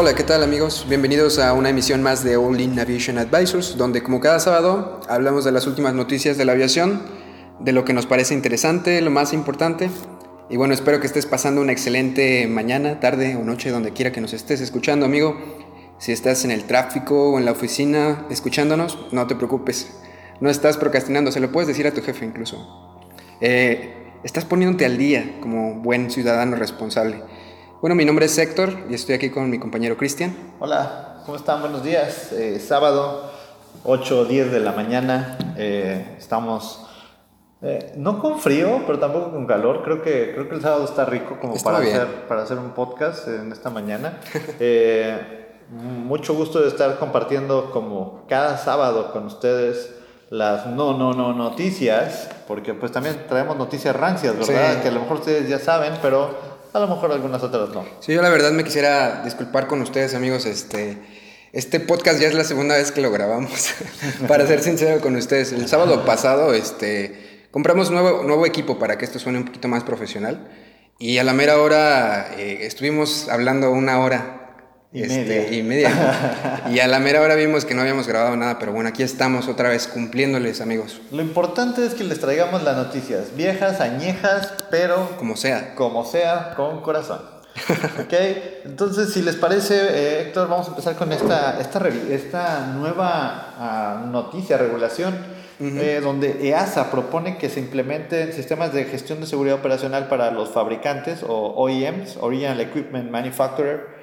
Hola, ¿qué tal amigos? Bienvenidos a una emisión más de All In Aviation Advisors, donde como cada sábado hablamos de las últimas noticias de la aviación, de lo que nos parece interesante, lo más importante. Y bueno, espero que estés pasando una excelente mañana, tarde o noche, donde quiera que nos estés escuchando, amigo. Si estás en el tráfico o en la oficina escuchándonos, no te preocupes. No estás procrastinando, se lo puedes decir a tu jefe incluso. Eh, estás poniéndote al día como buen ciudadano responsable. Bueno, mi nombre es Héctor y estoy aquí con mi compañero Cristian. Hola, ¿cómo están? Buenos días. Eh, sábado, 8 o 10 de la mañana. Eh, estamos eh, no con frío, pero tampoco con calor. Creo que, creo que el sábado está rico como para hacer, para hacer un podcast en esta mañana. mucho gusto de estar compartiendo como cada sábado con ustedes las no, no, no noticias, porque pues también traemos noticias rancias, ¿verdad? Que a lo mejor ustedes ya saben, pero a lo mejor algunas otras no. Sí, yo la verdad me quisiera disculpar con ustedes, amigos. Este, este podcast ya es la segunda vez que lo grabamos, para ser sincero con ustedes. El sábado pasado este, compramos nuevo, nuevo equipo para que esto suene un poquito más profesional. Y a la mera hora eh, estuvimos hablando una hora y, este, media. y a la mera hora vimos que no habíamos grabado nada, pero bueno, aquí estamos otra vez cumpliéndoles, amigos. Lo importante es que les traigamos las noticias, viejas, añejas, pero... Como sea. Como sea, con corazón. ok, entonces si les parece, eh, Héctor, vamos a empezar con esta, esta, esta nueva ah, noticia, regulación, eh, donde EASA propone que se implementen sistemas de gestión de seguridad operacional para los fabricantes o OEMs, Original Equipment Manufacturer,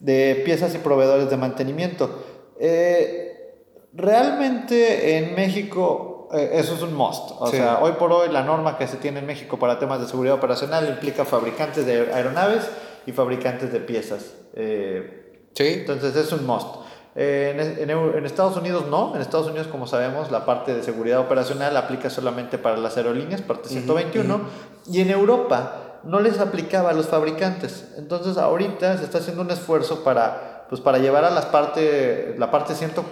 de piezas y proveedores de mantenimiento. Eh, realmente en México eh, eso es un must. O sea, hoy por hoy la norma que se tiene en México para temas de seguridad operacional implica fabricantes de aeronaves y fabricantes de piezas. Eh, sí. Entonces es un must. En, en, Estados Unidos no, en Estados Unidos como sabemos la parte de seguridad operacional aplica solamente para las aerolíneas, parte 121, y en Europa no les aplicaba a los fabricantes. Entonces ahorita se está haciendo un esfuerzo para, pues, para llevar a las parte, la parte ciento,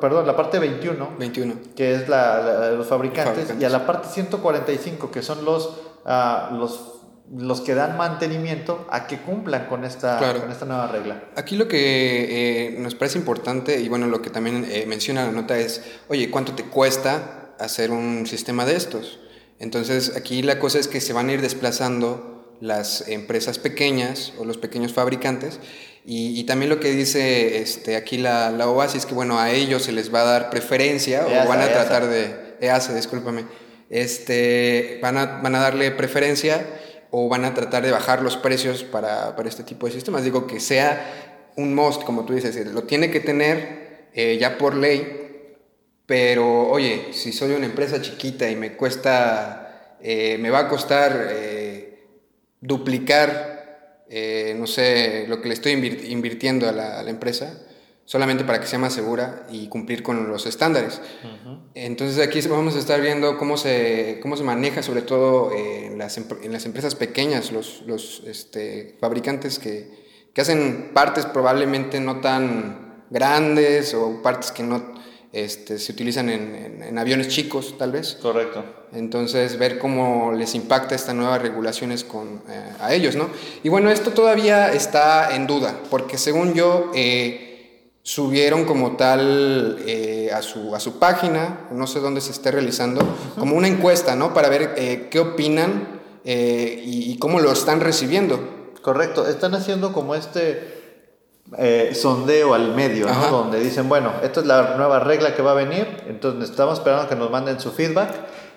perdón, la parte 21, 21. que es la, los fabricantes, y a la parte 145, que son los, ah, los los que dan mantenimiento a que cumplan con esta, con esta nueva regla. Aquí lo que eh, nos parece importante y bueno, lo que también eh, menciona la nota es, oye, ¿cuánto te cuesta hacer un sistema de estos? Entonces aquí la cosa es que se van a ir desplazando las empresas pequeñas o los pequeños fabricantes y, también lo que dice este, aquí la, la OASI es que bueno, a ellos se les va a dar preferencia o van a tratar de... EASA, discúlpame. Este, van, a, van a darle preferencia o van a tratar de bajar los precios para, para este tipo de sistemas. Digo que sea un must, como tú dices, lo tiene que tener eh, ya por ley, pero, oye, si soy una empresa chiquita y me cuesta, eh, me va a costar eh, duplicar, eh, no sé, lo que le estoy invirtiendo a la, empresa, solamente para que sea más segura y cumplir con los estándares. Entonces aquí vamos a estar viendo cómo se, cómo se maneja, sobre todo en las, en, las, empresas pequeñas, los, los este, fabricantes que, que hacen partes probablemente no tan grandes o partes que no este, se utilizan en, aviones chicos, tal vez. Correcto. Entonces, ver cómo les impacta esta nueva regulaciones con, eh, a ellos, ¿no? Y bueno, esto todavía está en duda, porque según yo, eh, subieron como tal eh, a, su, a su página, no sé dónde se esté realizando, como una encuesta, ¿no? Para ver qué opinan y, y cómo lo están recibiendo. Correcto, están haciendo como este eh, sondeo al medio, ¿no? donde dicen, bueno, esta es la nueva regla que va a venir, entonces estamos esperando que nos manden su feedback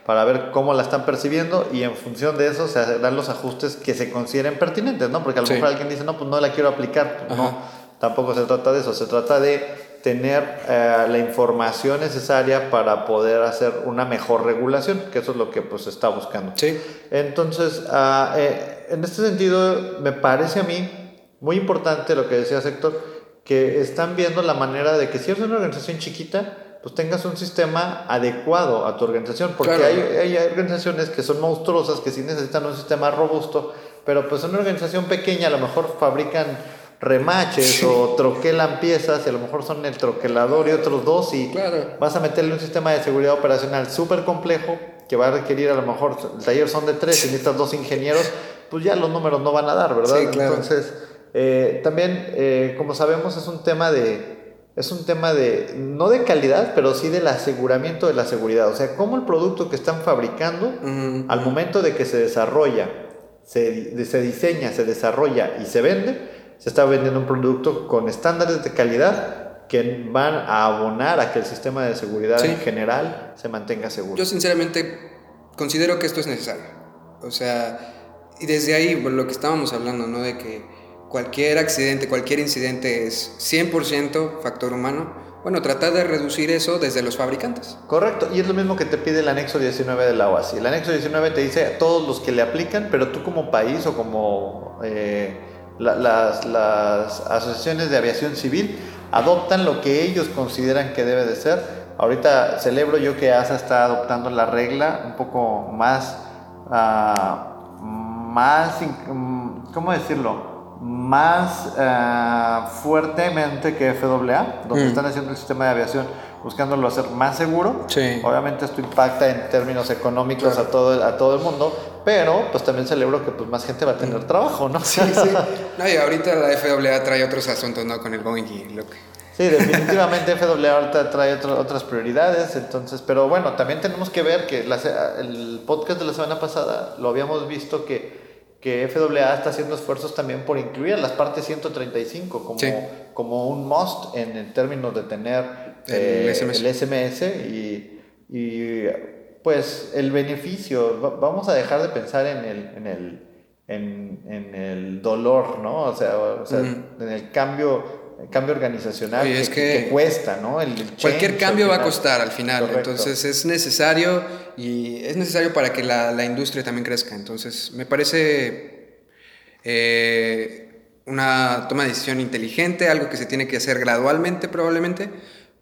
para ver cómo la están percibiendo y en función de eso se harán los ajustes que se consideren pertinentes, ¿no? Porque a lo mejor alguien dice, no, pues no la quiero aplicar. No, tampoco se trata de eso, se trata de tener eh, la información necesaria para poder hacer una mejor regulación, que eso es lo que pues está buscando. Sí. Entonces, ah, eh, en este sentido, me parece a mí muy importante lo que decía Héctor, que están viendo la manera de que si eres una organización chiquita, pues tengas un sistema adecuado a tu organización, porque hay, hay, organizaciones que son monstruosas, que sí necesitan un sistema robusto, pero pues una organización pequeña a lo mejor fabrican remaches o troquelan piezas y a lo mejor son el troquelador y otros dos y vas a meterle un sistema de seguridad operacional súper complejo que va a requerir a lo mejor, el taller son de tres y necesitas dos ingenieros, pues ya los números no van a dar, ¿verdad? Entonces Eh, también, eh, como sabemos, es un tema de es un tema de, no de calidad, pero sí del aseguramiento de la seguridad. O sea, cómo el producto que están fabricando, al momento de que se desarrolla, se, se, diseña, se desarrolla y se vende, se está vendiendo un producto con estándares de calidad que van a abonar a que el sistema de seguridad en general se mantenga seguro. Yo sinceramente considero que esto es necesario. O sea, y desde ahí, lo que estábamos hablando, ¿no? De que cualquier accidente, cualquier incidente es 100% factor humano, bueno, tratar de reducir eso desde los fabricantes. Correcto, y es lo mismo que te pide el anexo 19 de la OASI. El anexo 19 te dice a todos los que le aplican, pero tú como país o como eh, las, las asociaciones de aviación civil adoptan lo que ellos consideran que debe de ser. Ahorita celebro yo que ASA está adoptando la regla un poco más, uh, más, ¿cómo decirlo? Más eh, fuertemente que FAA, donde mm. están haciendo el sistema de aviación buscándolo hacer más seguro. Obviamente esto impacta en términos económicos a, todo, a todo el mundo, pero pues también celebro que pues más gente va a tener mm. trabajo, ¿no? Sí, sí. No, y ahorita la FAA trae otros asuntos, ¿no? Con el Boeing y lo que... Sí, definitivamente FAA ahorita trae otras prioridades, entonces, pero bueno, también tenemos que ver que el podcast de la semana pasada lo habíamos visto que que FAA está haciendo esfuerzos también por incluir las partes 135 como, como un must en, el términos de tener el, SMS. Eh, y, y, pues el beneficio, vamos a dejar de pensar en el, en el, en, en el dolor, ¿no? O sea, o sea en el cambio cambio organizacional que, cuesta, ¿no? cualquier cambio va a costar al final, entonces es necesario y es necesario para que la, la industria también crezca, entonces me parece eh, una toma de decisión inteligente, algo que se tiene que hacer gradualmente probablemente,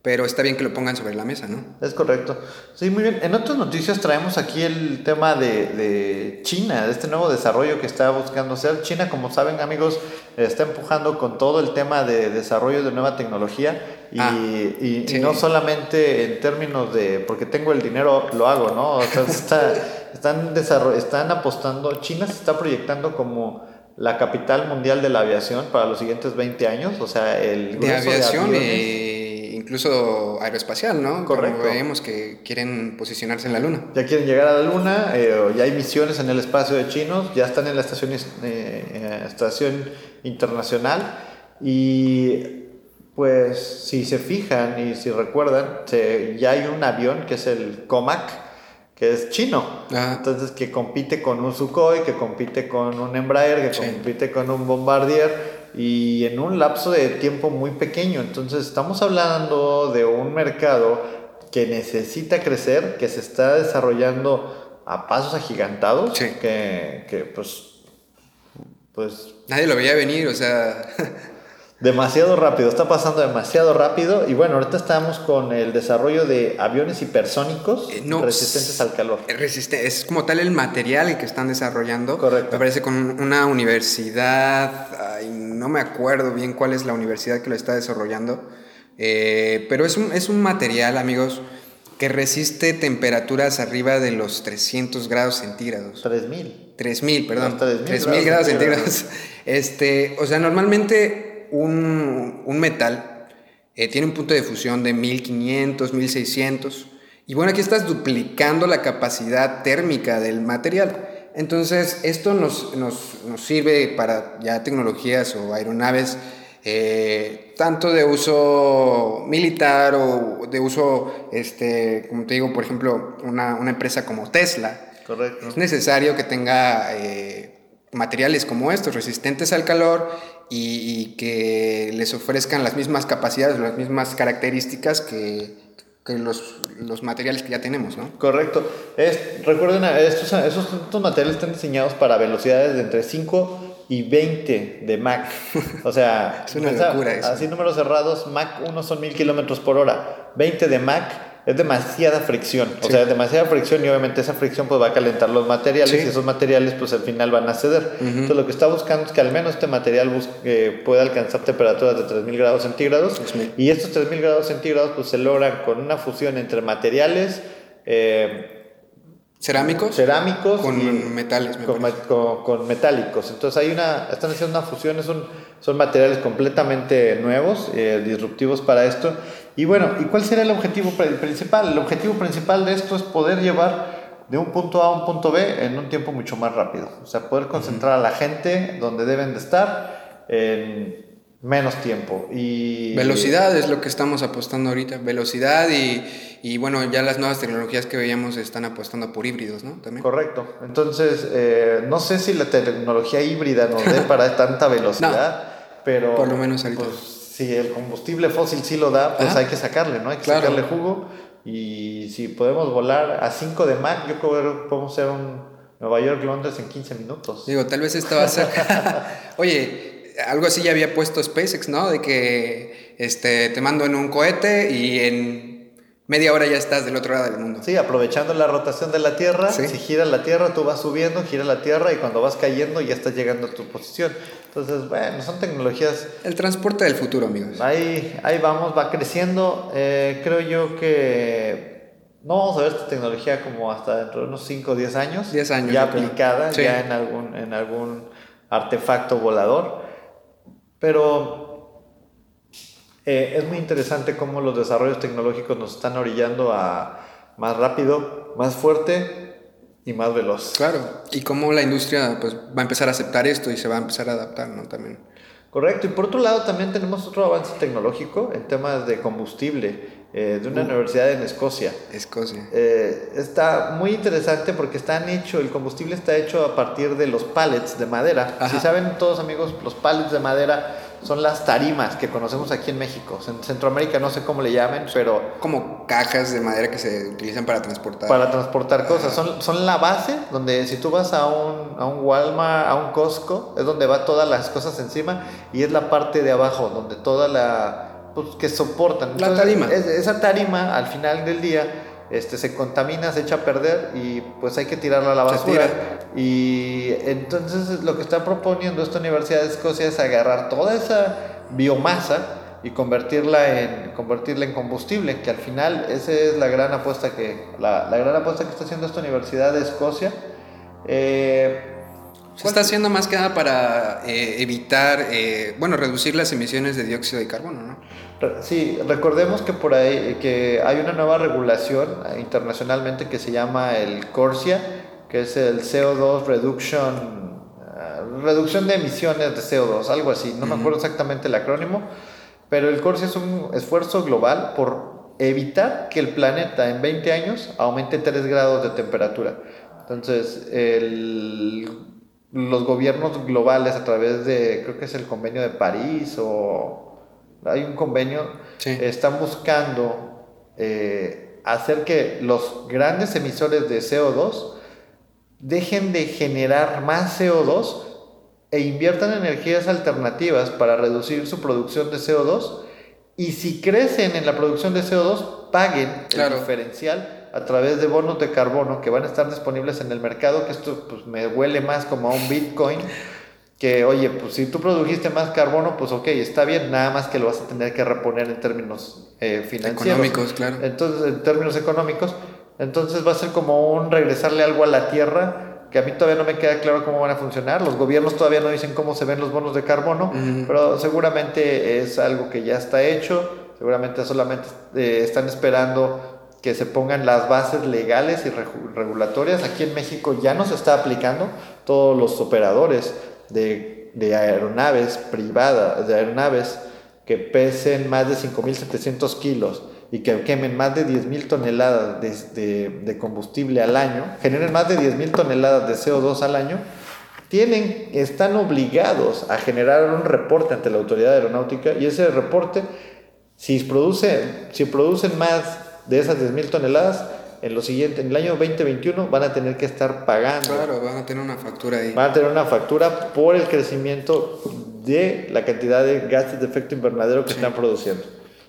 pero está bien que lo pongan sobre la mesa, ¿no? Es correcto. Sí, muy bien. En otras noticias traemos aquí el tema de, de, China, de este nuevo desarrollo que está buscando hacer. China, como saben amigos, está empujando con todo el tema de desarrollo de nueva tecnología y, ah, y, no solamente en términos de, porque tengo el dinero, lo hago, ¿no? O sea, está, están, están apostando, China se está proyectando como la capital mundial de la aviación para los siguientes 20 años, o sea, el de aviación y incluso aeroespacial, ¿no? Correcto. Como vemos que quieren posicionarse en la Luna. Ya quieren llegar a la Luna, eh, ya hay misiones en el espacio de chinos, ya están en la estación, eh, estación internacional y pues si se fijan y si recuerdan, ya hay un avión que es el COMAC, que es chino. Entonces, que compite con un Sukhoi, que compite con un Embraer, que compite con un Bombardier y en un lapso de tiempo muy pequeño. Entonces estamos hablando de un mercado que necesita crecer, que se está desarrollando a pasos agigantados, que, que pues, pues... Nadie lo veía venir, o sea... demasiado rápido, está pasando demasiado rápido y bueno, ahorita estamos con el desarrollo de aviones hipersónicos eh, resistentes al calor. es como tal el material que están desarrollando. Correcto. Me parece con una universidad, no me acuerdo bien cuál es la universidad que lo está desarrollando, eh, pero es un, es un material, amigos, que resiste temperaturas arriba de los 300 grados centígrados. 3000. 3000, perdón. 3000 grados centígrados. Este, o sea, normalmente un, metal eh, tiene un punto de fusión de 1500, 1600. Y bueno, aquí estás duplicando la capacidad térmica del material. Entonces, esto nos, sirve para ya tecnologías o aeronaves, eh, tanto de uso militar o de uso, este, como te digo, por ejemplo, una, empresa como Tesla. Correcto. Es necesario que tenga eh, materiales como estos, resistentes al calor y, que les ofrezcan las mismas capacidades, las mismas características que, que los, los, materiales que ya tenemos, ¿no? Correcto. Es, recuerden, estos, esos, estos materiales están diseñados para velocidades de entre 5 y 20 de Mach. O sea, es una locura eso. así números cerrados, Mach 1 son 1000 kilómetros por hora, 20 de Mach es demasiada fricción, o sea, demasiada fricción y obviamente esa fricción pues va a calentar los materiales y esos materiales pues al final van a ceder. Entonces lo que está buscando es que al menos este material eh, pueda alcanzar temperaturas de 3000 grados centígrados y estos 3000 grados centígrados pues se logran con una fusión entre materiales eh, cerámicos. Cerámicos. Con metales. con, metálicos. Entonces hay una, están haciendo una fusión, son, son materiales completamente nuevos, eh, disruptivos para esto. Y bueno, ¿y cuál sería el objetivo principal? El objetivo principal de esto es poder llevar de un punto A a un punto B en un tiempo mucho más rápido. O sea, poder concentrar a la gente donde deben de estar en menos tiempo. Y velocidad es lo que estamos apostando ahorita, velocidad y, y bueno, ya las nuevas tecnologías que veíamos están apostando por híbridos, ¿no? También. Correcto. Entonces, eh, no sé si la tecnología híbrida nos dé para tanta velocidad, pero... Por lo menos ahorita. Pues, si el combustible fósil sí lo da, pues hay que sacarle, ¿no? Hay que sacarle jugo. Y si podemos volar a 5 de Mach, yo creo que podemos hacer un Nueva York-Londres en 15 minutos. Digo, tal vez esto va a ser... Oye, algo así ya había puesto SpaceX, ¿no? De que este, te mando en un cohete y en media hora ya estás del otro lado del mundo. Sí, aprovechando la rotación de la Tierra, si gira la Tierra, tú vas subiendo, gira la Tierra y cuando vas cayendo ya estás llegando a tu posición. Entonces, bueno, son tecnologías... El transporte del futuro, amigos. Ahí, ahí vamos, va creciendo. Eh, creo yo que no vamos a ver esta tecnología como hasta dentro de unos 5 o 10 años. 10 años. Ya aplicada, ya en algún, en algún artefacto volador. Pero eh, es muy interesante cómo los desarrollos tecnológicos nos están orillando a más rápido, más fuerte y más veloz. Claro, y cómo la industria pues, va a empezar a aceptar esto y se va a empezar a adaptar, ¿no? También. Correcto, y por otro lado también tenemos otro avance tecnológico en temas de combustible eh, de una uh. universidad en Escocia. Escocia. Eh, está muy interesante porque están hecho, el combustible está hecho a partir de los pallets de madera. Si saben todos amigos, los pallets de madera son las tarimas que conocemos aquí en México. En Centroamérica no sé cómo le llamen, pero... Como cajas de madera que se utilizan para transportar. Para transportar cosas. Son, son la base donde si tú vas a un, a un Walmart, a un Costco, es donde va todas las cosas encima y es la parte de abajo donde toda la... Pues, que soportan. la tarima. esa tarima al final del día este, se contamina, se echa a perder y pues hay que tirarla a la basura. Y entonces lo que está proponiendo esta Universidad de Escocia es agarrar toda esa biomasa y convertirla en, convertirla en combustible, que al final esa es la gran apuesta que, la, la gran apuesta que está haciendo esta Universidad de Escocia. Eh, se está haciendo más que nada para eh, evitar, eh, bueno, reducir las emisiones de dióxido de carbono, ¿no? Sí, recordemos que por ahí que hay una nueva regulación eh, internacionalmente que se llama el CORSIA, que es el CO2 Reduction, reducción de emisiones de CO2, algo así, no me acuerdo exactamente el acrónimo, pero el CORSIA es un esfuerzo global por evitar que el planeta en 20 años aumente 3 grados de temperatura. Entonces, el los gobiernos globales a través de, creo que es el convenio de París o hay un convenio, están buscando eh, hacer que los grandes emisores de CO2 dejen de generar más CO2 e inviertan energías alternativas para reducir su producción de CO2 y si crecen en la producción de CO2 paguen el diferencial a través de bonos de carbono que van a estar disponibles en el mercado, que esto pues, me huele más como a un Bitcoin, que oye, pues si tú produjiste más carbono, pues ok, está bien, nada más que lo vas a tener que reponer en términos eh, financieros. Económicos, claro. Entonces, en términos económicos, entonces va a ser como un regresarle algo a la tierra, que a mí todavía no me queda claro cómo van a funcionar. Los gobiernos todavía no dicen cómo se ven los bonos de carbono, pero seguramente es algo que ya está hecho, seguramente solamente eh, están esperando que se pongan las bases legales y regulatorias. Aquí en México ya no se está aplicando. Todos los operadores de, aeronaves privadas, de aeronaves que pesen más de 5.700 kilos y que quemen más de 10.000 toneladas de, de, combustible al año, generen más de 10.000 toneladas de CO2 al año, tienen, están obligados a generar un reporte ante la autoridad aeronáutica y ese reporte, si, produce, si producen más de esas 10.000 toneladas, en, lo siguiente, en el año 2021 van a tener que estar pagando. Claro, van a tener una factura ahí. Van a tener una factura por el crecimiento de la cantidad de gases de efecto invernadero que están produciendo.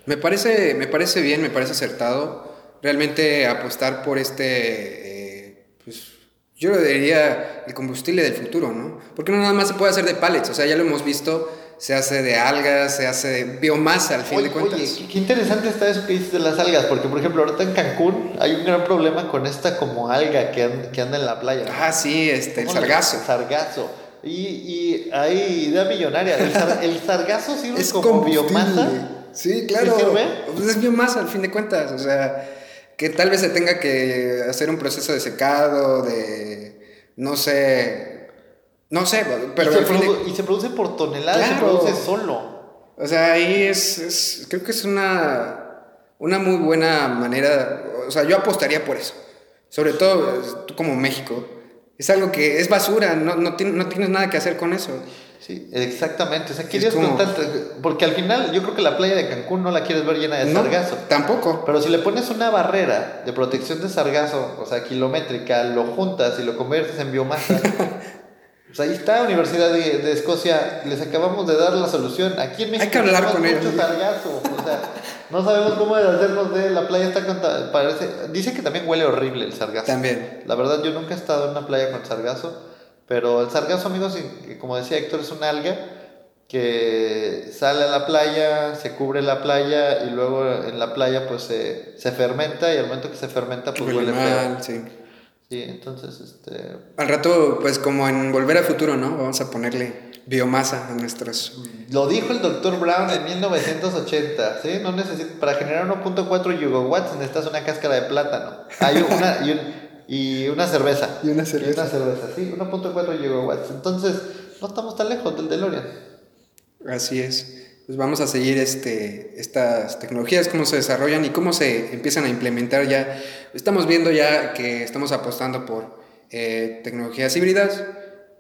Me parece, me parece bien, me parece acertado. Realmente apostar por este, eh, pues, yo lo diría el combustible del futuro, ¿no? Porque no nada más se puede hacer de pallets, o sea, ya lo hemos visto se hace de algas, se hace de biomasa al fin Oye, de cuentas. oye, qué interesante está eso que dices de las algas, porque por ejemplo ahorita en Cancún hay un gran problema con esta como alga que, que anda en la playa. Ah, sí, este, el ¿Cómo le- sargazo. Sargazo. Y, y hay idea millonaria. El, sar- el sargazo sirve Es como biomasa. Sí, claro. sirve? Pues es biomasa al fin de cuentas. O sea, que tal vez se tenga que hacer un proceso de secado, de. No sé. No sé, pero. y, se de- y produce por toneladas, se produce solo. O sea, ahí es, es- creo que es una, una muy buena manera, o sea, yo apostaría por eso. Sobre todo tú como México. Es algo que es basura, no, no, tien- no tienes nada que hacer con eso. Sí, exactamente. O sea, querías como- porque al final yo creo que la playa de Cancún no la quieres ver llena de No, sargazo. Tampoco. Pero si le pones una barrera de protección de sargazo, o sea, kilométrica, lo juntas y lo conviertes en biomasa, pues ahí está, Universidad de, de Escocia, les acabamos de dar la solución. Aquí en México que hablar tenemos con mucho ellos. sargazo, o sea, no sabemos cómo deshacernos de la playa está conta- parece, dice que también huele horrible el sargazo. También. La verdad yo nunca he estado en una playa con sargazo, pero el sargazo, amigos, como decía Héctor, es una alga que sale a la playa, se cubre la playa y luego en la playa pues se, se fermenta y al momento que se fermenta pues Huele huele feo. mal, sí. Sí, entonces este Al rato, pues como en Volver al Futuro, ¿no? Vamos a ponerle biomasa a nuestros... lo dijo el doctor Brown en 1980, ¿sí? No necesitas para generar 1.4 gigawatts necesitas una cáscara de plátano. Hay una y, un- y una cerveza. Y una cerveza. Y una cerveza, sí, 1.4 gigawatts. Entonces, no estamos tan lejos del DeLorean. Así es. Pues vamos a seguir este, estas tecnologías, cómo se desarrollan y cómo se empiezan a implementar ya. Estamos viendo ya que estamos apostando por eh, tecnologías híbridas,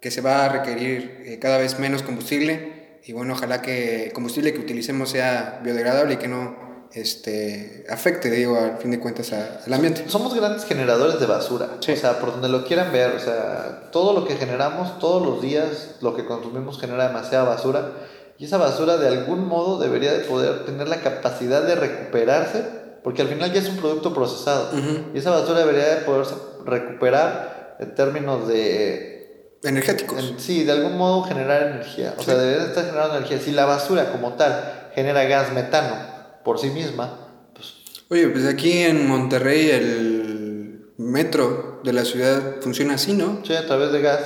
que se va a requerir eh, cada vez menos combustible y bueno, ojalá que el combustible que utilicemos sea biodegradable y que no este, afecte, digo, al fin de cuentas a- al ambiente. Somos grandes generadores de basura. Sí. O sea, por donde lo quieran ver, o sea, todo lo que generamos todos los días, lo que consumimos genera demasiada basura. Y esa basura de algún modo debería de poder tener la capacidad de recuperarse, porque al final ya es un producto procesado. Y esa basura debería de poderse recuperar en términos de Energéticos. en- sí, de algún modo generar energía. O sea, debería de estar generando energía. Si la basura como tal genera gas metano por sí misma, pues Oye, pues aquí en Monterrey el metro de la ciudad funciona así, ¿no? sí, a través de gas.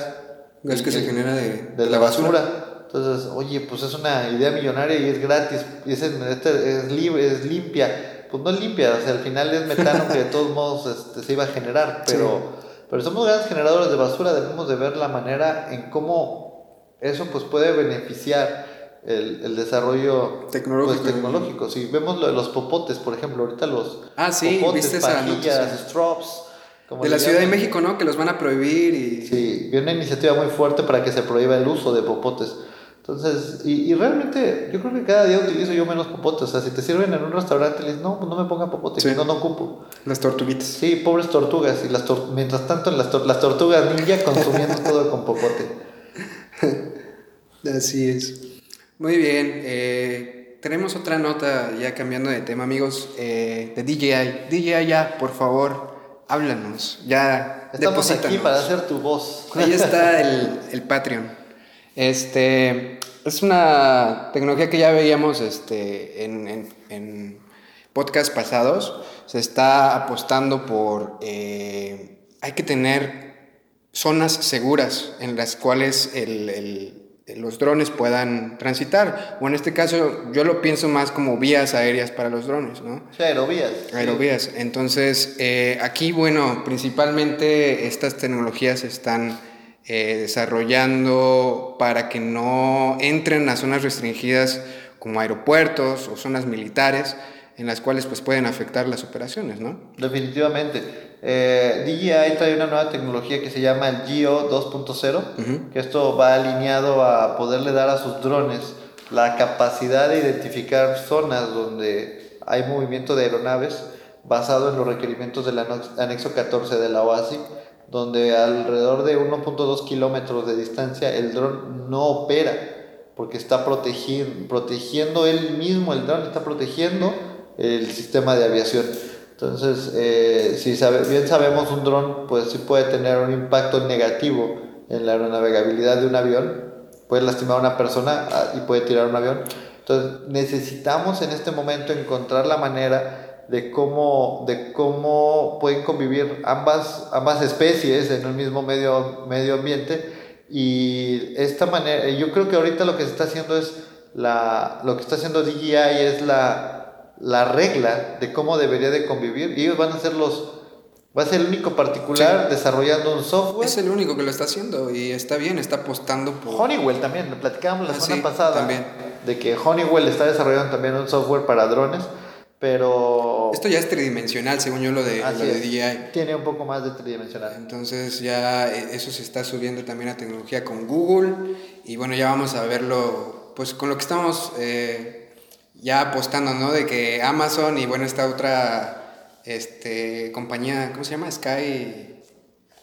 Gas que se genera de, de la basura. Entonces, oye, pues es una idea millonaria y es gratis, y es, este- es libre, es limpia. Pues no es limpia, o sea, al final es metano que de todos modos este, se iba a generar, pero, pero somos grandes generadores de basura, debemos de ver la manera en cómo eso pues puede beneficiar el, el desarrollo Tecnológico. pues, tecnológico. Si vemos lo de los popotes, por ejemplo, ahorita los Ah, sí, popotes, viste esa pajillas, como De la Ciudad de. México, ¿no? Que los van a prohibir y... Sí, viene una iniciativa muy fuerte para que se prohíba el uso de popotes. Entonces, y, y realmente yo creo que cada día utilizo yo menos popotes. O sea, si te sirven en un restaurante, le dices, no, pues no me ponga popote, Sí. no, no ocupo. Las tortuguitas. Sí, pobres tortugas. Y las tor- mientras tanto, las, tor- las tortugas ninja consumiendo todo con popote. Así es. Muy bien. eh, tenemos otra nota ya cambiando de tema, amigos, eh, de DJI. DJI ya, por favor, háblanos. Ya, Estamos aquí para hacer tu voz. Ahí está el, el Patreon. Este es una tecnología que ya veíamos este, en, en, en podcasts pasados. Se está apostando por. eh, hay que tener zonas seguras en las cuales el- el- los drones puedan transitar. O en este caso, yo lo pienso más como vías aéreas para los drones, ¿no? Sí, aerovías. sí. Aerovías. Entonces, eh, aquí, bueno, principalmente estas tecnologías están eh, desarrollando para que no entren a zonas restringidas como aeropuertos o zonas militares en las cuales pues pueden afectar las operaciones, ¿no? Definitivamente. Eh, DJI trae una nueva tecnología que se llama el Geo 2.0, que esto va alineado a poderle dar a sus drones la capacidad de identificar zonas donde hay movimiento de aeronaves basado en los requerimientos del anexo 14 de la OASI, donde alrededor de 1.2 kilómetros de distancia el dron no opera porque está protegiendo, protegiendo él mismo, el dron está protegiendo el sistema de aviación. Entonces, eh, si bien sabemos, un dron pues sí puede tener un impacto negativo en la aeronavegabilidad de un avión, puede lastimar a una persona ah, y puede tirar un avión. Entonces necesitamos en este momento encontrar la manera de cómo, de cómo pueden convivir ambas, ambas especies en un mismo medio, medio ambiente. Y esta manera, yo creo que ahorita lo que se está haciendo es, la, lo que está haciendo DJI es la, la regla de cómo debería de convivir. Y ellos van a ser los, Va a ser el único particular desarrollando un software. Es el único que lo está haciendo y está bien, está apostando por... Honeywell también, lo platicábamos la ah, semana pasada. También. De que Honeywell está desarrollando también un software para drones, pero... Esto ya es tridimensional, según yo lo de, lo de DJI. Tiene un poco más de tridimensional. Entonces ya eh, eso se está subiendo también a tecnología con Google y bueno, ya vamos a verlo, pues con lo que estamos eh, ya apostando, ¿no? De que Amazon y bueno, esta otra este, compañía, ¿cómo se llama? Sky.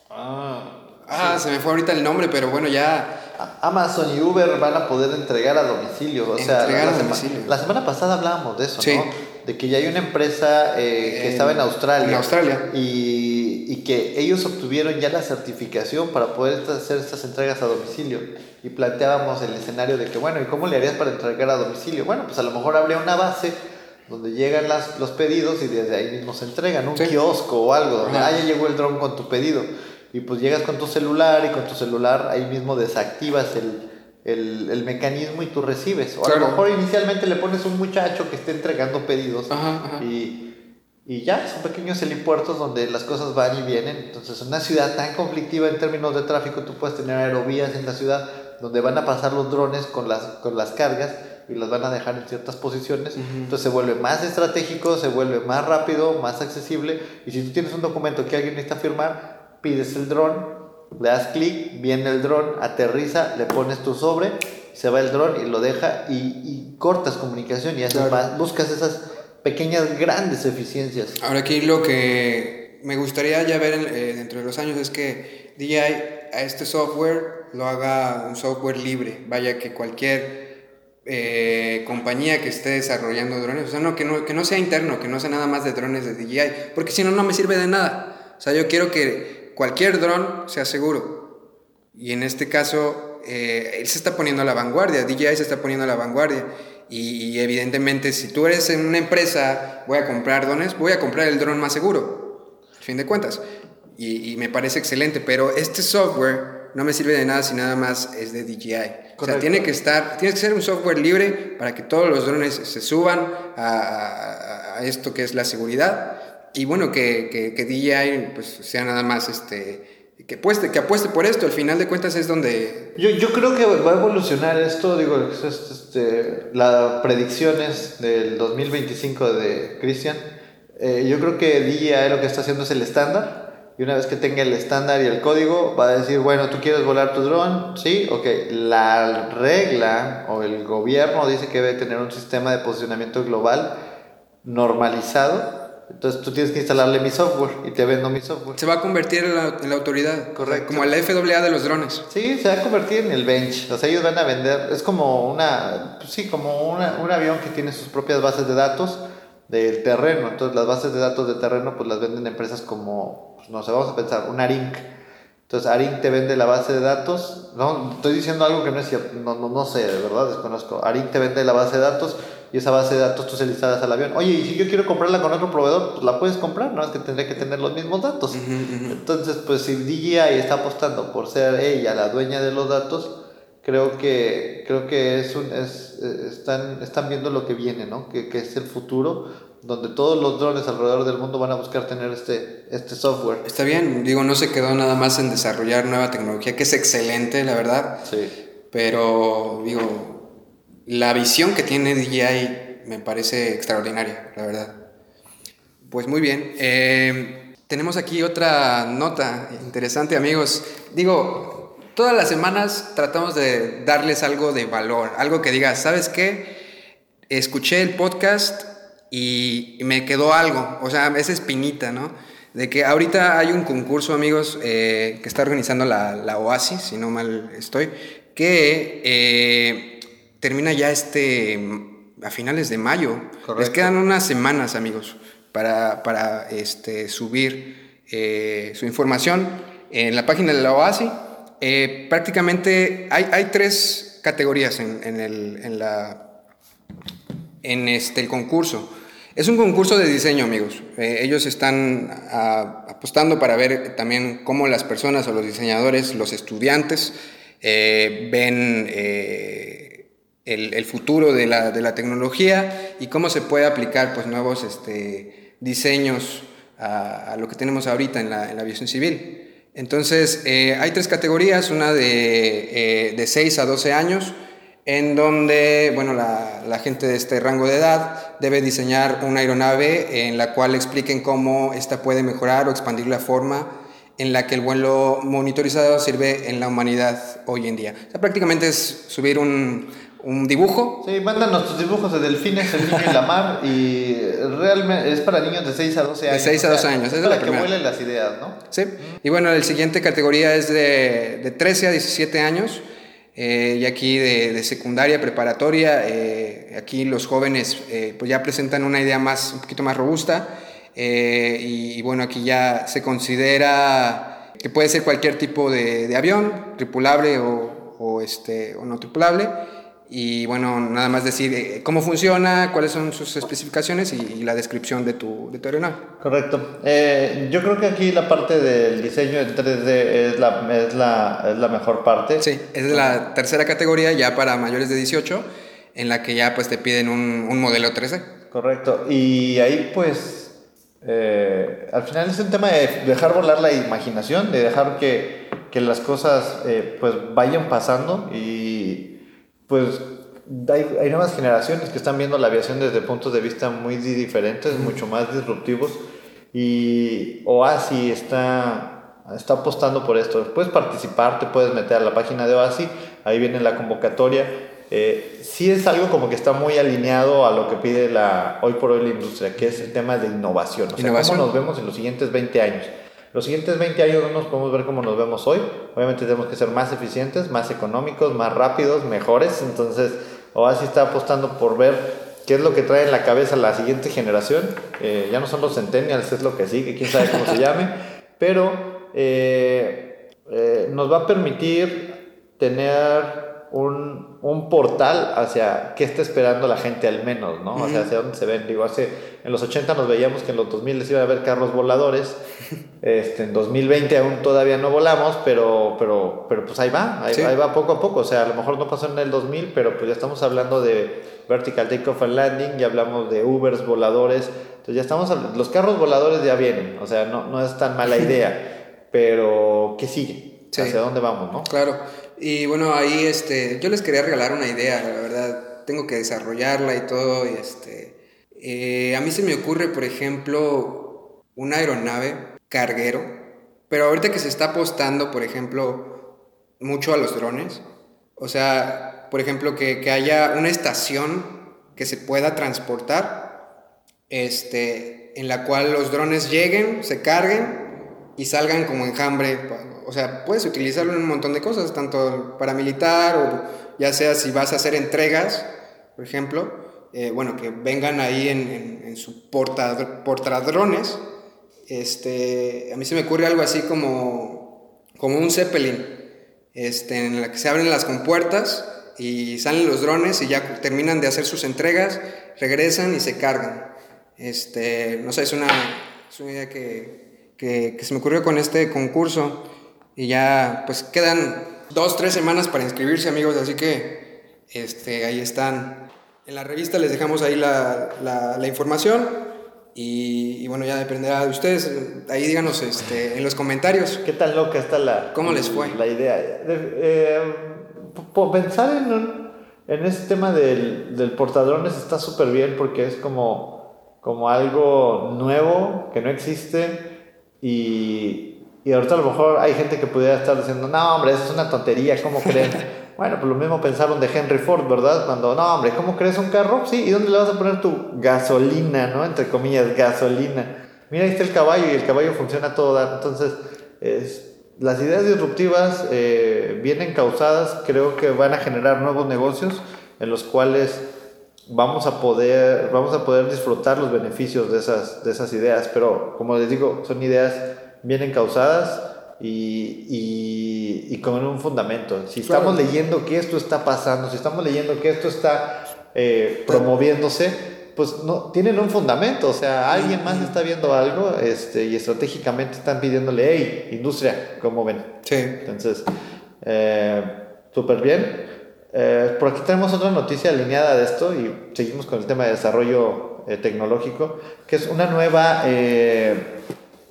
Ah, ah se me fue ahorita el nombre, pero bueno, ya. Amazon y Uber van a poder entregar a domicilio. O sea, la, a domicilio. la semana pasada hablábamos de eso, ¿no? De que ya hay una empresa eh, que estaba en Australia. En Australia. Y, y, que ellos obtuvieron ya la certificación para poder hacer estas entregas a domicilio. Y planteábamos el escenario de que, bueno, ¿y cómo le harías para entregar a domicilio? Bueno, pues a lo mejor habría una base donde llegan las, los pedidos y desde ahí mismo se entregan, un kiosco o algo, donde ah, ya llegó el dron con tu pedido. Y pues llegas con tu celular y con tu celular ahí mismo desactivas el, el, el mecanismo y tú recibes. O a lo mejor inicialmente le pones un muchacho que esté entregando pedidos Y, y ya, son pequeños helipuertos donde las cosas van y vienen. Entonces, en una ciudad tan conflictiva en términos de tráfico, tú puedes tener aerovías en la ciudad donde van a pasar los drones con las, con las cargas y las van a dejar en ciertas posiciones. Entonces se vuelve más estratégico, se vuelve más rápido, más accesible. Y si tú tienes un documento que alguien necesita firmar, pides el dron, le das clic, viene el dron, aterriza, le pones tu sobre, se va el dron y lo deja y, cortas comunicación y haces más, buscas esas pequeñas, grandes eficiencias. Ahora aquí lo que me gustaría ya ver eh, dentro de los años es que DJI a este software lo haga un software libre, vaya que cualquier eh, compañía que esté desarrollando drones, o sea, no que, no, que no sea interno, que no sea nada más de drones de DJI, porque si no, no me sirve de nada. O sea, yo quiero que cualquier dron sea seguro. Y en este caso, eh, él se está poniendo a la vanguardia, DJI se está poniendo a la vanguardia. Y, evidentemente, si tú eres en una empresa, voy a comprar drones, voy a comprar el dron más seguro, a fin de cuentas. Y, y me parece excelente, pero este software no me sirve de nada si nada más es de DJI. O sea, tiene que estar, tiene que ser un software libre para que todos los drones se suban a, esto que es la seguridad. Y bueno, que, que, DJI pues, sea nada más este, que apueste, que apueste por esto, al final de cuentas es donde... Yo, yo creo que va a evolucionar esto, digo, este, las predicciones del 2025 de Christian, eh, yo creo que DJI lo que está haciendo es el estándar, y una vez que tenga el estándar y el código, va a decir, bueno, tú quieres volar tu dron, sí, ok. La regla o el gobierno dice que debe tener un sistema de posicionamiento global normalizado. Entonces tú tienes que instalarle mi software y te vendo mi software. Se va a convertir en la, autoridad. Correcto. Como la FAA de los drones. Sí, se va a convertir en el bench. O sea, ellos van a vender, es como una, pues sí, como una, un avión que tiene sus propias bases de datos del terreno. Entonces las bases de datos de terreno pues las venden empresas como no sé, vamos a pensar, un ARINC. Entonces, ARINC te vende la base de datos. No, estoy diciendo algo que no es cierto, no, no, no sé, de verdad, desconozco. ARINC te vende la base de datos y esa base de datos tú se la instalas al avión. Oye, y si yo quiero comprarla con otro proveedor, pues la puedes comprar, ¿no? Es que tendría que tener los mismos datos. Entonces, pues si DJI está apostando por ser ella la dueña de los datos, creo que, creo que es un, es, eh, están, están viendo lo que viene, ¿no? Que, que es el futuro donde todos los drones alrededor del mundo van a buscar tener este, este software. Está bien, digo, no se quedó nada más en desarrollar nueva tecnología, que es excelente, la verdad. Sí. Pero, digo, la visión que tiene DJI me parece extraordinaria, la verdad. Pues muy bien. Eh, tenemos aquí otra nota interesante, amigos. Digo, todas las semanas tratamos de darles algo de valor, algo que diga, ¿sabes qué? Escuché el podcast y me quedó algo, o sea, esa espinita, ¿no? De que ahorita hay un concurso, amigos, eh, que está organizando la, la, OASI, si no mal estoy, que eh, termina ya este a finales de mayo. Les quedan unas semanas, amigos, para, para este, subir eh, su información en la página de la OASI. prácticamente hay, hay tres categorías en, el, en, la, en este, el concurso. Es un concurso de diseño, amigos. Eh, ellos están apostando para ver también cómo las personas o los diseñadores, los estudiantes, eh, ven eh, el, futuro de la, de la, tecnología y cómo se puede aplicar pues, nuevos este, diseños a, lo que tenemos ahorita en la, en la aviación civil. Entonces, hay tres categorías, una de, de 6 a 12 años, en donde bueno, la, gente de este rango de edad debe diseñar una aeronave en la cual expliquen cómo ésta puede mejorar o expandir la forma en la que el vuelo monitorizado sirve en la humanidad hoy en día. O sea, prácticamente es subir un, un dibujo. Sí, mandan nuestros dibujos de delfines, el niño y la mar, y realmente es para niños de 6 a 12 años. De 6 a 12 años, es, para que vuelen las ideas, ¿no? Sí, y bueno, la siguiente categoría es de, de 13 a 17 años eh, y aquí de, secundaria, preparatoria, eh, aquí los jóvenes eh, pues ya presentan una idea más, un poquito más robusta y, bueno, aquí ya se considera que puede ser cualquier tipo de, de avión, tripulable o, o, este, o no tripulable y bueno, nada más decir eh, cómo funciona, cuáles son sus especificaciones y, la descripción de tu, de tu aeronave. Correcto. Eh, yo creo que aquí la parte del diseño en 3D es la, es la, es la mejor parte. Sí, es la tercera categoría ya para mayores de 18, en la que ya pues te piden un, un modelo 3D. Correcto. Y ahí pues, eh, al final es un tema de dejar volar la imaginación, de dejar que, que las cosas pues vayan pasando y pues hay, hay, nuevas generaciones que están viendo la aviación desde puntos de vista muy diferentes, mucho más disruptivos. Y OASI está, está apostando por esto. Puedes participar, te puedes meter a la página de OASI, ahí viene la convocatoria. Eh, sí es algo como que está muy alineado a lo que pide la, hoy por hoy la industria, que es el tema de innovación. O sea, ¿Innovación? cómo nos vemos en los siguientes 20 años. Los siguientes 20 años no nos podemos ver como nos vemos hoy. Obviamente tenemos que ser más eficientes, más económicos, más rápidos, mejores. Entonces, OASI está apostando por ver qué es lo que trae en la cabeza la siguiente generación. Eh, ya no son los centennials, es lo que sigue, quién sabe cómo se llame. Pero eh, eh, nos va a permitir tener un, un, portal hacia qué está esperando la gente al menos, ¿no? O sea, hacia dónde se ven. Digo, hace, en los 80 nos veíamos que en los 2000 les iba a haber carros voladores. Este, en 2020 aún todavía no volamos, pero, pero, pero pues ahí va, ahí, va poco a poco. O sea, a lo mejor no pasó en el 2000, pero pues ya estamos hablando de Vertical Takeoff and Landing, ya hablamos de Ubers voladores. Entonces ya estamos, los carros voladores ya vienen, o sea, no, no es tan mala idea, pero ¿qué sigue? ¿Hacia dónde vamos, no? Claro. Y bueno, ahí este, yo les quería regalar una idea, la verdad, tengo que desarrollarla y todo. Y este, eh, a mí se me ocurre, por ejemplo, una aeronave carguero, pero ahorita que se está apostando, por ejemplo, mucho a los drones, o sea, por ejemplo, que, que haya una estación que se pueda transportar, este, en la cual los drones lleguen, se carguen y salgan como enjambre o sea, puedes utilizarlo en un montón de cosas, tanto para militar o ya sea si vas a hacer entregas, por ejemplo, eh, bueno, que vengan ahí en, su porta, portadrones. Este, a mí se me ocurre algo así como, como un Zeppelin, este, en la que se abren las compuertas y salen los drones y ya terminan de hacer sus entregas, regresan y se cargan. Este, no sé, es una, es una idea que, que se me ocurrió con este concurso. Y ya, pues quedan dos, tres semanas para inscribirse, amigos, así que este, ahí están. En la revista les dejamos ahí la, la, información y, bueno, ya dependerá de ustedes. Ahí díganos este, en los comentarios. ¿Qué tan loca está la... ¿Cómo les fue? La idea. Eh, pensar en, en este tema del, del portadrones está súper bien porque es como, como algo nuevo que no existe y, y ahorita a lo mejor hay gente que pudiera estar diciendo, no, hombre, eso es una tontería, ¿cómo creen? bueno, pues lo mismo pensaron de Henry Ford, ¿verdad? Cuando, no, hombre, ¿cómo crees un carro? Sí, ¿y dónde le vas a poner tu gasolina, ¿no? Entre comillas, gasolina. Mira, ahí está el caballo y el caballo funciona todo dar. Entonces, es, las ideas disruptivas eh, bien encausadas creo que van a generar nuevos negocios en los cuales vamos a poder, vamos a poder disfrutar los beneficios de esas, de esas ideas. Pero, como les digo, son ideas bien encausadas y, y, con un fundamento. Si estamos leyendo que esto está pasando, si estamos leyendo que esto está eh, promoviéndose, pues no tienen un fundamento, o sea, alguien más está viendo algo este, y estratégicamente están pidiéndole, hey, industria, ¿cómo ven? Sí. Entonces, eh, súper bien. Eh, por aquí tenemos otra noticia alineada de esto y seguimos con el tema de desarrollo tecnológico, que es una nueva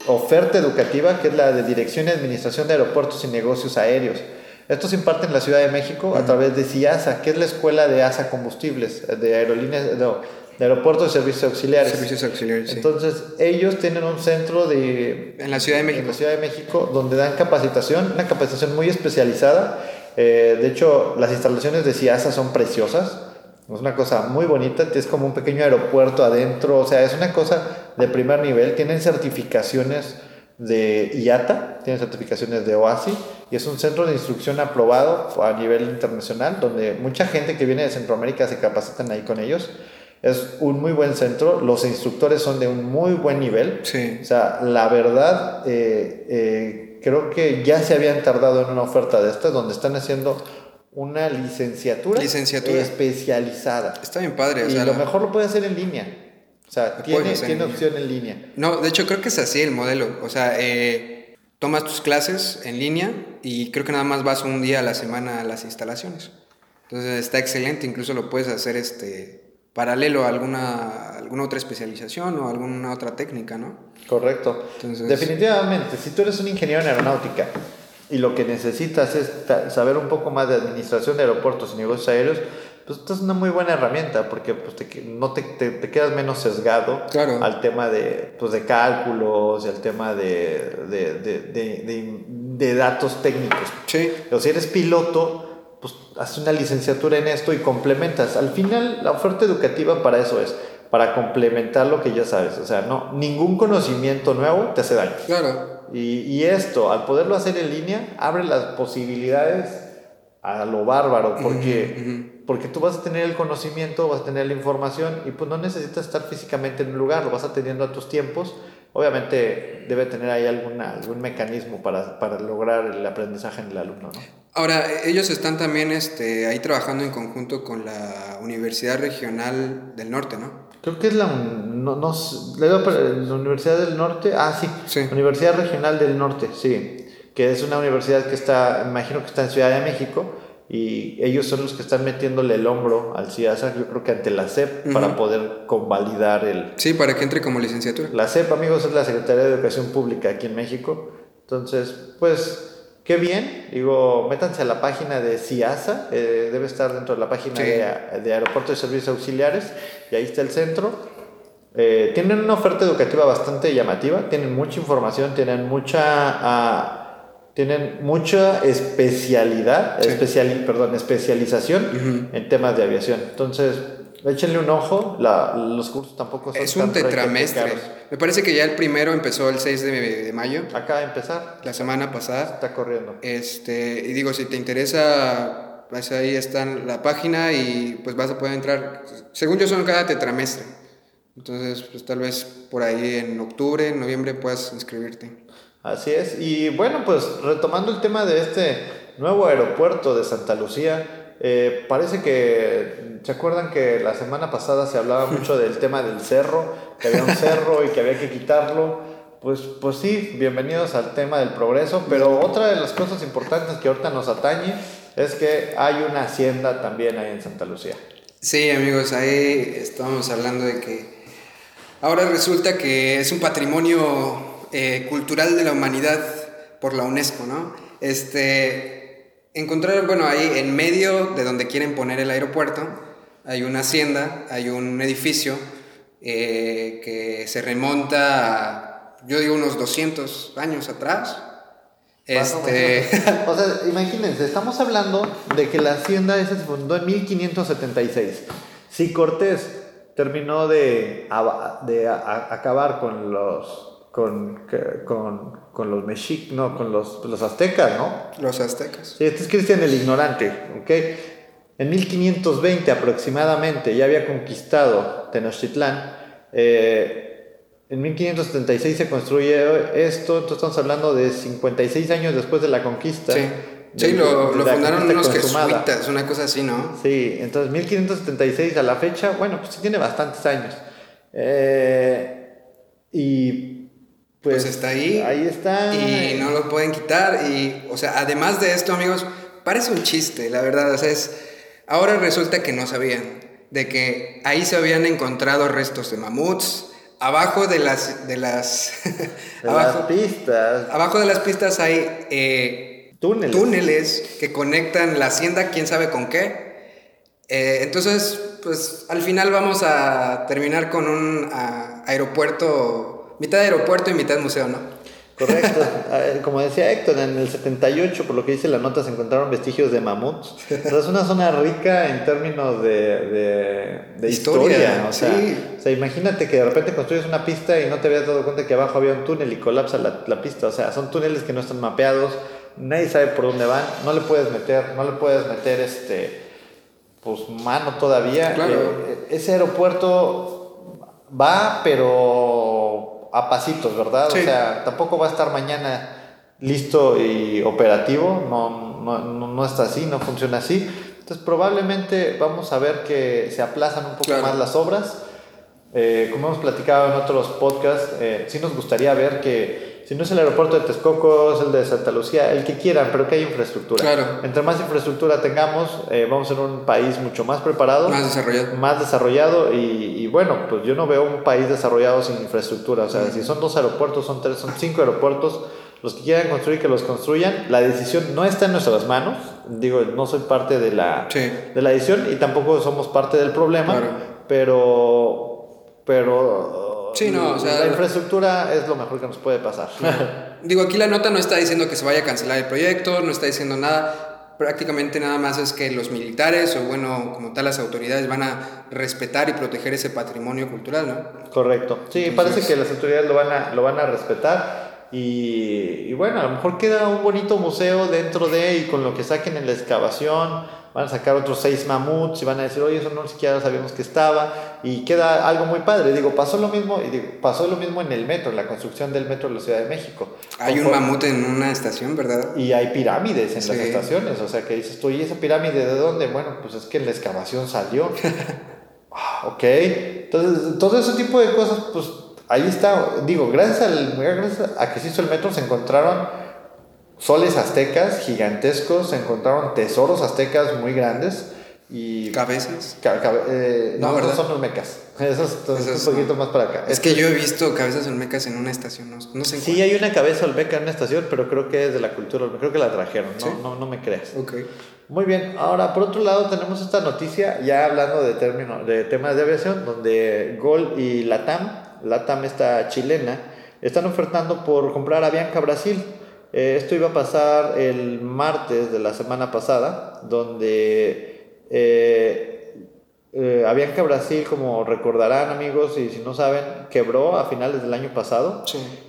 oferta educativa, que es la de Dirección y Administración de Aeropuertos y Negocios Aéreos. Esto se imparte en la Ciudad de México a través de CIASA, que es la escuela de ASA Combustibles, de aerolíneas, no, de aeropuertos y servicios auxiliares. Servicios auxiliares. Entonces, ellos tienen un centro de... En la Ciudad de México. En la Ciudad de México, donde dan capacitación, una capacitación muy especializada. Eh, de hecho, las instalaciones de CIASA son preciosas. Es una cosa muy bonita, es como un pequeño aeropuerto adentro, o sea, es una cosa de primer nivel. Tienen certificaciones de IATA, tienen certificaciones de OASI y es un centro de instrucción aprobado a nivel internacional donde mucha gente que viene de Centroamérica se capacitan ahí con ellos. Es un muy buen centro, los instructores son de un muy buen nivel. Sí. O sea, la verdad, eh, eh, creo que ya se habían tardado en una oferta de estas donde están haciendo una licenciatura, licenciatura. especializada. Está bien padre. y lo mejor lo puede hacer en línea. Sea, tiene, tiene opción en línea. No, de hecho creo que es así el modelo. O sea, eh, tomas tus clases en línea y creo que nada más vas un día a la semana a las instalaciones. Entonces está excelente, incluso lo puedes hacer este paralelo a alguna, alguna otra especialización o alguna otra técnica, ¿no? Correcto. Entonces, Definitivamente, si tú eres un ingeniero en aeronáutica y lo que necesitas es saber un poco más de administración de aeropuertos y negocios aéreos, pues esta es una muy buena herramienta porque pues, te, no te, te, quedas menos sesgado al tema de, pues, de cálculos y al tema de, de, de, de datos técnicos. Sí. O si eres piloto, pues haces una licenciatura en esto y complementas. Al final, la oferta educativa para eso es, para complementar lo que ya sabes. O sea, no, ningún conocimiento nuevo te hace daño. Claro. Y, y esto, al poderlo hacer en línea, abre las posibilidades a lo bárbaro, porque, porque tú vas a tener el conocimiento, vas a tener la información y pues no necesitas estar físicamente en un lugar, lo vas atendiendo a tus tiempos. Obviamente debe tener ahí alguna, algún mecanismo para, para lograr el aprendizaje en el alumno. ¿no? Ahora, ellos están también este, ahí trabajando en conjunto con la Universidad Regional del Norte, ¿no? Creo que es la, no, no, la Universidad del Norte, ah, sí, sí, Universidad Regional del Norte, sí que es una universidad que está, imagino que está en Ciudad de México, y ellos son los que están metiéndole el hombro al CIASA, yo creo que ante la CEP, para poder convalidar el... Sí, para que entre como licenciatura. La CEP, amigos, es la Secretaría de Educación Pública aquí en México. Entonces, pues, qué bien. Digo, métanse a la página de CIASA, eh, debe estar dentro de la página de, de Aeropuertos de Servicios Auxiliares, y ahí está el centro. Eh, tienen una oferta educativa bastante llamativa, tienen mucha información, tienen mucha... Ah, tienen mucha especialidad, perdón, especialización en temas de aviación. Entonces, échenle un ojo, los cursos tampoco son Es un tetramestre. Me parece que ya el primero empezó el 6 de, mayo. Acaba de empezar. La semana pasada. Está corriendo. Este, y digo, si te interesa, pues ahí está la página y pues vas a poder entrar. Según yo son cada tetramestre. Entonces, pues tal vez por ahí en octubre, en noviembre puedas inscribirte. Así es. Y bueno, pues retomando el tema de este nuevo aeropuerto de Santa Lucía, eh, parece que, ¿se acuerdan que la semana pasada se hablaba mucho del tema del cerro? Que había un cerro y que había que quitarlo. Pues, pues sí, bienvenidos al tema del progreso, pero otra de las cosas importantes que ahorita nos atañe es que hay una hacienda también ahí en Santa Lucía. Sí, amigos, ahí estábamos hablando de que ahora resulta que es un patrimonio eh, cultural de la humanidad por la UNESCO, ¿no? Este, encontrar, bueno, ahí en medio de donde quieren poner el aeropuerto, hay una hacienda, hay un edificio eh, que se remonta, a, yo digo, unos 200 años atrás. Este... o sea, imagínense, estamos hablando de que la hacienda esa se fundó en 1576. Si Cortés terminó de, de acabar con los con, con, con los mexicas, no, con los, los, aztecas, ¿no? Los aztecas. Sí, este es Cristian el Ignorante, ¿ok? En 1520 aproximadamente ya había conquistado Tenochtitlán. Eh, en 1576 se construye esto, entonces estamos hablando de 56 años después de la conquista. Sí, sí lo, fundaron unos jesuitas, una cosa así, ¿no? Sí, entonces 1576 a la fecha, bueno, pues tiene bastantes años. Eh, y pues, pues, está ahí. Ahí está. Y no lo pueden quitar. Y, o sea, además de esto, amigos, parece un chiste, la verdad. O sea, es, ahora resulta que no sabían de que ahí se habían encontrado restos de mamuts, abajo de las de las, abajo, pistas abajo de las pistas hay eh, túneles. túneles. que conectan la hacienda quién sabe con qué eh, entonces pues al final vamos a terminar con un aeropuerto mitad aeropuerto y mitad museo no Correcto. Como decía Héctor, en el 78, por lo que dice la nota, se encontraron vestigios de mamuts. es una zona rica en términos de, de, historia. O, sea, o sea, imagínate que de repente construyes una pista y no te habías dado cuenta que abajo había un túnel y colapsa la, la pista. O sea, son túneles que no están mapeados, nadie sabe por dónde van, no le puedes meter, no le puedes meter este pues mano todavía. Claro. Eh, ese aeropuerto va, pero a pasitos, ¿verdad? O sea, tampoco va a estar mañana listo y operativo, no, no, no, está así, no funciona así. Entonces probablemente vamos a ver que se aplazan un poco más las obras. Eh, como hemos platicado en otros podcasts, eh, sí nos gustaría ver que si no es el aeropuerto de Texcoco, es el de Santa Lucía, el que quieran, pero que haya infraestructura. Claro. Entre más infraestructura tengamos, eh, vamos a ser un país mucho más preparado. Más desarrollado. Más desarrollado y, bueno, pues yo no veo un país desarrollado sin infraestructura. O sea, si son dos aeropuertos, son tres, son cinco aeropuertos, los que quieran construir, que los construyan. La decisión no está en nuestras manos. Digo, no soy parte de la, de la decisión y tampoco somos parte del problema. Claro. Pero, pero Sí, no, o sea, la infraestructura es lo mejor que nos puede pasar. Digo, aquí la nota no está diciendo que se vaya a cancelar el proyecto, no está diciendo nada, prácticamente nada más es que los militares o bueno, como tal las autoridades van a respetar y proteger ese patrimonio cultural, ¿no? Correcto. Sí, parece que las autoridades lo van a, lo van a respetar y, y, bueno, a lo mejor queda un bonito museo dentro de y con lo que saquen en la excavación van a sacar otros seis mamuts y van a decir, oye, eso no siquiera sabíamos que estaba, y queda algo muy padre. Digo, pasó lo mismo, y digo, pasó lo mismo en el metro, en la construcción del metro de la Ciudad de México. Hay un mamut en una estación, ¿verdad? Y hay pirámides en las estaciones, o sea, que dices tú, ¿y esa pirámide de dónde? Bueno, pues es que la excavación salió. ah, ok, entonces, todo ese tipo de cosas, pues ahí está. Digo, gracias, al, gracias a que se hizo el metro, se encontraron soles aztecas gigantescos, se encontraron tesoros aztecas muy grandes y... ¿Cabezas? Eh, no, no son olmecas. Esos, es un poquito más para acá. Es que yo he visto cabezas olmecas en una estación, no, sé Sí, hay una cabeza olmeca en una estación, pero creo que es de la cultura creo que la trajeron, no, no, me creas. Okay. Muy bien, ahora por otro lado tenemos esta noticia, ya hablando de, término, de temas de aviación, donde Gol y Latam, Latam esta chilena, están ofertando por comprar Avianca Brasil. Eh, esto iba a pasar el martes de la semana pasada, donde eh, eh, Avianca Brasil, como recordarán amigos, y si no saben, quebró a finales del año pasado.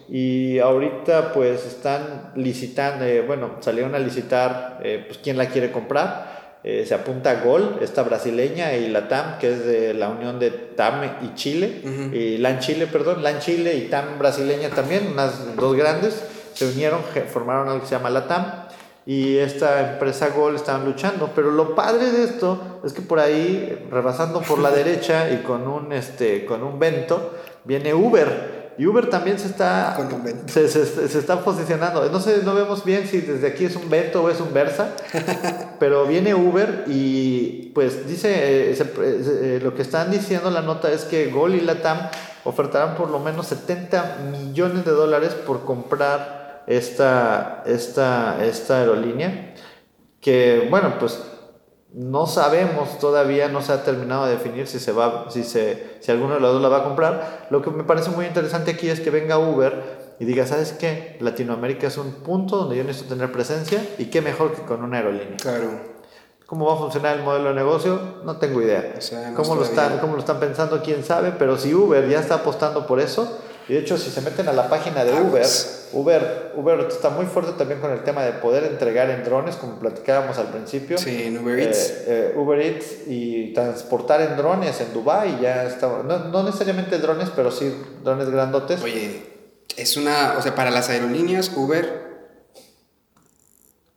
Y ahorita pues están licitando, bueno, salieron a licitar pues quién la quiere comprar. se apunta Gol, esta brasileña, y la TAM, que es de la unión de TAM y Chile, y LAN Chile, perdón, LAN Chile y TAM brasileña también, unas dos grandes se unieron, formaron algo que se llama LATAM y esta empresa Gol estaban luchando. Pero lo padre de esto es que por ahí, rebasando por la derecha y con un, este, con un vento, viene Uber. Y Uber también se está, se, se, está posicionando. No sé, no vemos bien si desde aquí es un vento o es un Versa, pero viene Uber y pues dice, eh, eh, lo que están diciendo la nota es que Gol y Latam ofertarán por lo menos 70 millones de dólares por comprar esta, esta, esta aerolínea, que bueno, pues no sabemos todavía, no se ha terminado de definir si, se va, si, se, si alguno de los dos la va a comprar. Lo que me parece muy interesante aquí es que venga Uber y diga, ¿sabes qué? Latinoamérica es un punto donde yo necesito tener presencia y qué mejor que con una aerolínea. Claro. ¿Cómo va a funcionar el modelo de negocio? No tengo idea. ¿Cómo, lo están, ¿Cómo lo están pensando? ¿Quién sabe? Pero si Uber ya está apostando por eso, Y de hecho, si se meten a la página de Uber. Uber, Uber está muy fuerte también con el tema de poder entregar en drones, como platicábamos al principio. Sí, en Uber Eh, Eats. eh, Uber Eats y transportar en drones en Dubai ya está, no, no necesariamente drones, pero sí drones grandotes. Oye, es una, o sea, para las aerolíneas, Uber,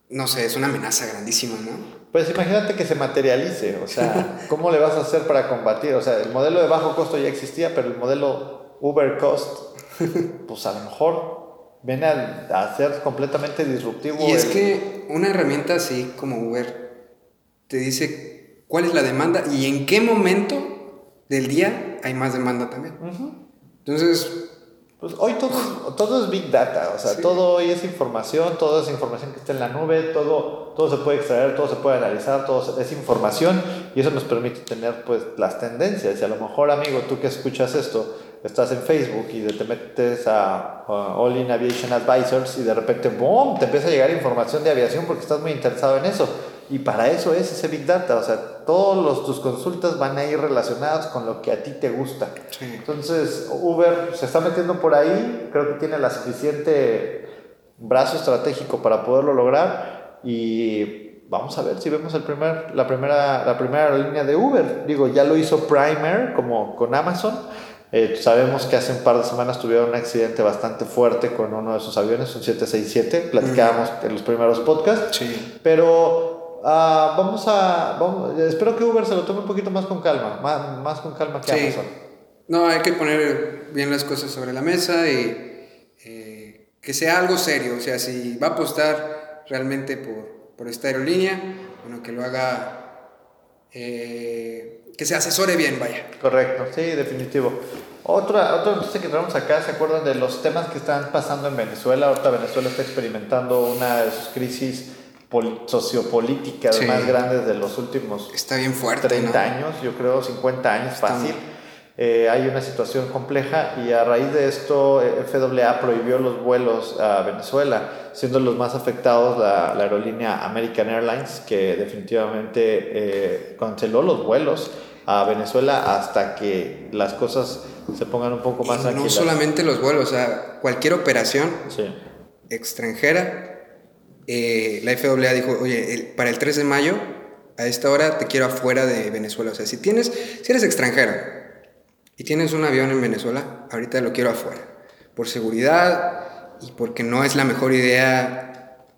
no sé, es una amenaza grandísima, ¿no? Pues imagínate que se materialice, o sea, ¿cómo le vas a hacer para combatir? O sea, el modelo de bajo costo ya existía, pero el modelo Uber Cost, pues a lo mejor viene a, a ser completamente disruptivo. Y es el- que una herramienta así como Uber te dice cuál es la demanda y en qué momento del día hay más demanda también. Entonces, Pues hoy todo, todo es Big Data, o sea, Sí. todo hoy es información, toda es información que está en la nube, todo, todo se puede extraer, todo se puede analizar, todo se- es información y eso nos permite tener pues las tendencias. Y a lo mejor, amigo, tú que escuchas esto, estás en Facebook y te metes a, a All In Aviation Advisors y de repente, ¡boom!, te empieza a llegar información de aviación porque estás muy interesado en eso. Y para eso es ese Big Data, o sea, todas tus consultas van a ir relacionadas con lo que a ti te gusta. sí. Entonces, Uber se está metiendo por ahí, creo que tiene la suficiente brazo estratégico para poderlo lograr y vamos a ver si vemos el primer, la, primera, la primera línea de Uber. Digo, ya lo hizo Primer como con Amazon. Eh, sabemos que hace un par de semanas tuvieron un accidente bastante fuerte con uno de sus aviones, un 767, platicábamos en los primeros podcasts. Sí. Pero ah, vamos a. vamos- espero que Uber se lo tome un poquito más con calma. Más, más con calma que Sí. Amazon. No, hay que poner bien las cosas sobre la mesa y eh, que sea algo serio. O sea, si va a apostar realmente por, por esta aerolínea, bueno, que lo haga, eh, que se asesore bien, vaya. Correcto, sí, definitivo. Otra, otra noticia que tenemos acá, ¿se acuerdan de los temas que están pasando en Venezuela? Ahorita Venezuela está experimentando una de sus crisis sociopolíticas Sí. más grandes de los últimos Está bien fuerte, 30 ¿no? años, yo creo 50 años Está- fácil. Eh, hay una situación compleja y a raíz de esto FAA prohibió los vuelos a Venezuela, siendo los más afectados la, la aerolínea American Airlines, que definitivamente eh, canceló los vuelos a Venezuela hasta que las cosas se pongan un poco Y más no tranquilas. solamente los vuelos, o sea, cualquier operación Sí. extranjera, eh, la FAA dijo, oye, el- para el 3 de mayo, a esta hora te quiero afuera de Venezuela. O sea, si tienes, si eres extranjero y tienes un avión en Venezuela, ahorita lo quiero afuera. Por seguridad y porque no es la mejor idea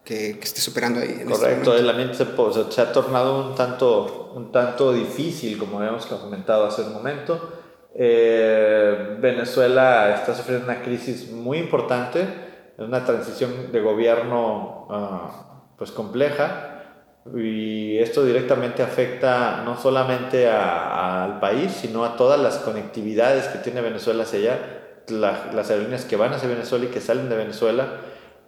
que, que estés operando ahí. en este Correcto, momento. el ambiente se, se- se ha tornado un tanto, un tanto difícil, como habíamos comentado hace un momento. Eh, Venezuela está sufriendo una crisis muy importante, una transición de gobierno ah, pues compleja y esto directamente afecta no solamente a- al país, sino a todas las conectividades que tiene Venezuela hacia allá, la- las aerolíneas que van hacia Venezuela y que salen de Venezuela.